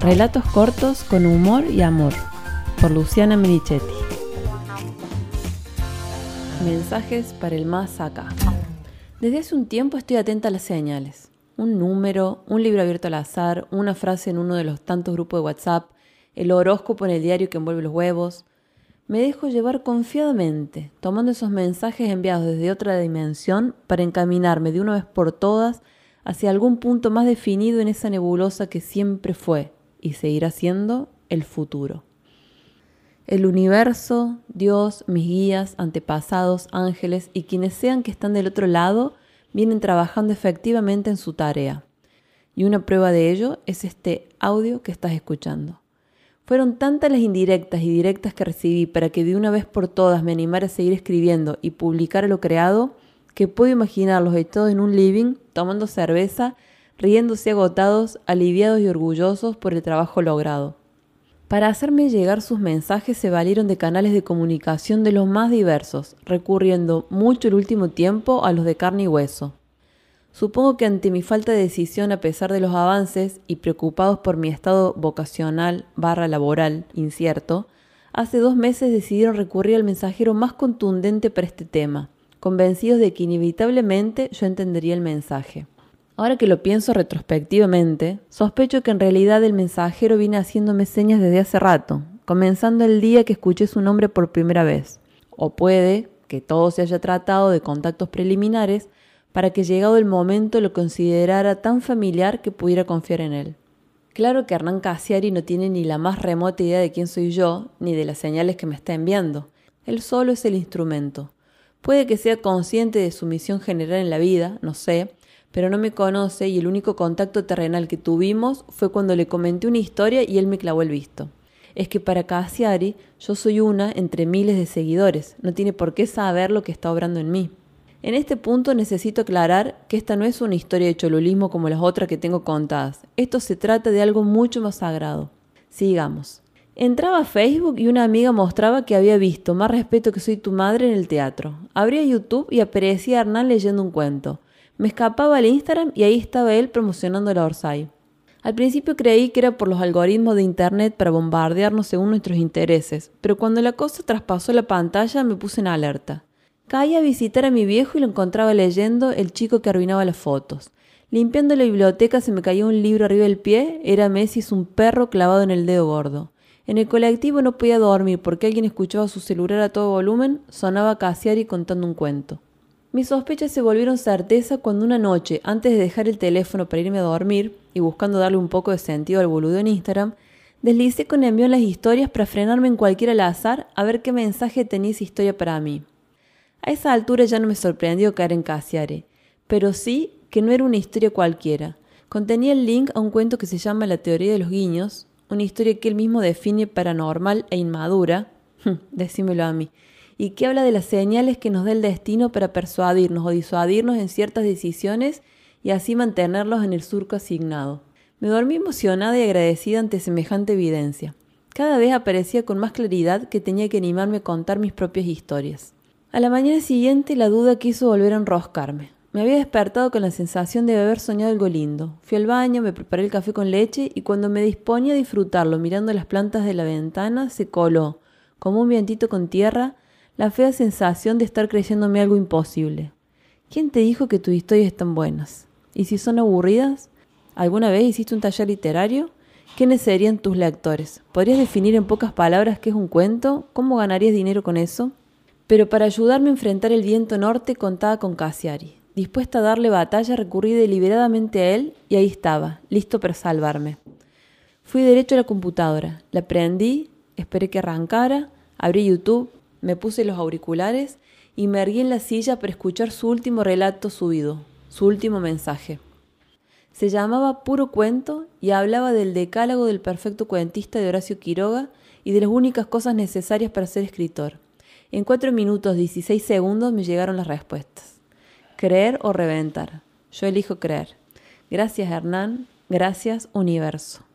Relatos cortos con humor y amor, por Luciana Merichetti. Mensajes para el más acá. Desde hace un tiempo estoy atenta a las señales. Un número, un libro abierto al azar, una frase en uno de los tantos grupos de WhatsApp, el horóscopo en el diario que envuelve los huevos. Me dejo llevar confiadamente, tomando esos mensajes enviados desde otra dimensión para encaminarme de una vez por todas hacia algún punto más definido en esa nebulosa que siempre fue y seguirá siendo el futuro. El universo, Dios, mis guías, antepasados, ángeles y quienes sean que están del otro lado vienen trabajando efectivamente en su tarea. Y una prueba de ello es este audio que estás escuchando. Fueron tantas las indirectas y directas que recibí para que de una vez por todas me animara a seguir escribiendo y publicar lo creado, que puedo imaginarlos echados en un living, tomando cerveza, riéndose agotados, aliviados y orgullosos por el trabajo logrado. Para hacerme llegar sus mensajes se valieron de canales de comunicación de los más diversos, recurriendo mucho el último tiempo a los de carne y hueso. Supongo que ante mi falta de decisión a pesar de los avances y preocupados por mi estado vocacional barra laboral incierto, hace dos meses decidieron recurrir al mensajero más contundente para este tema, convencidos de que inevitablemente yo entendería el mensaje. Ahora que lo pienso retrospectivamente, sospecho que en realidad el mensajero viene haciéndome señas desde hace rato, comenzando el día que escuché su nombre por primera vez. O puede que todo se haya tratado de contactos preliminares para que llegado el momento lo considerara tan familiar que pudiera confiar en él. Claro que Hernán Casiari no tiene ni la más remota idea de quién soy yo, ni de las señales que me está enviando. Él solo es el instrumento. Puede que sea consciente de su misión general en la vida, no sé, pero no me conoce y el único contacto terrenal que tuvimos fue cuando le comenté una historia y él me clavó el visto. Es que para Cassiari yo soy una entre miles de seguidores, no tiene por qué saber lo que está obrando en mí. En este punto necesito aclarar que esta no es una historia de cholulismo como las otras que tengo contadas. Esto se trata de algo mucho más sagrado. Sigamos. Entraba a Facebook y una amiga mostraba que había visto Más respeto que soy tu madre en el teatro. Abría YouTube y aparecía Hernán leyendo un cuento. Me escapaba al Instagram y ahí estaba él promocionando la Orsay. Al principio creí que era por los algoritmos de Internet para bombardearnos según nuestros intereses, pero cuando la cosa traspasó la pantalla me puse en alerta. Caí a visitar a mi viejo y lo encontraba leyendo El chico que arruinaba las fotos. Limpiando la biblioteca se me cayó un libro arriba del pie, era Messi un perro clavado en el dedo gordo. En el colectivo no podía dormir porque alguien escuchaba su celular a todo volumen, sonaba Cassiari contando un cuento. Mis sospechas se volvieron certeza cuando una noche, antes de dejar el teléfono para irme a dormir y buscando darle un poco de sentido al boludo en Instagram, deslicé con envío las historias para frenarme en cualquier al azar a ver qué mensaje tenía esa historia para mí. A esa altura ya no me sorprendió caer en Casiare, pero sí que no era una historia cualquiera. Contenía el link a un cuento que se llama La teoría de los guiños, una historia que él mismo define paranormal e inmadura, decímelo a mí, y que habla de las señales que nos da el destino para persuadirnos o disuadirnos en ciertas decisiones y así mantenerlos en el surco asignado. Me dormí emocionada y agradecida ante semejante evidencia. Cada vez aparecía con más claridad que tenía que animarme a contar mis propias historias. A la mañana siguiente la duda quiso volver a enroscarme. Me había despertado con la sensación de haber soñado algo lindo. Fui al baño, me preparé el café con leche y cuando me disponía a disfrutarlo mirando las plantas de la ventana, se coló, como un vientito con tierra, la fea sensación de estar creyéndome algo imposible. ¿Quién te dijo que tus historias están buenas? ¿Y si son aburridas? ¿Alguna vez hiciste un taller literario? ¿Quiénes serían tus lectores? ¿Podrías definir en pocas palabras qué es un cuento? ¿Cómo ganarías dinero con eso? Pero para ayudarme a enfrentar el viento norte contaba con Cassiari. Dispuesta a darle batalla, recurrí deliberadamente a él y ahí estaba, listo para salvarme. Fui derecho a la computadora, la prendí, esperé que arrancara, abrí YouTube, me puse los auriculares y me erguí en la silla para escuchar su último relato subido, su último mensaje. Se llamaba Puro Cuento y hablaba del decálogo del perfecto cuentista de Horacio Quiroga y de las únicas cosas necesarias para ser escritor. En cuatro minutos 16 segundos me llegaron las respuestas. Creer o reventar. Yo elijo creer. Gracias Hernán, gracias universo.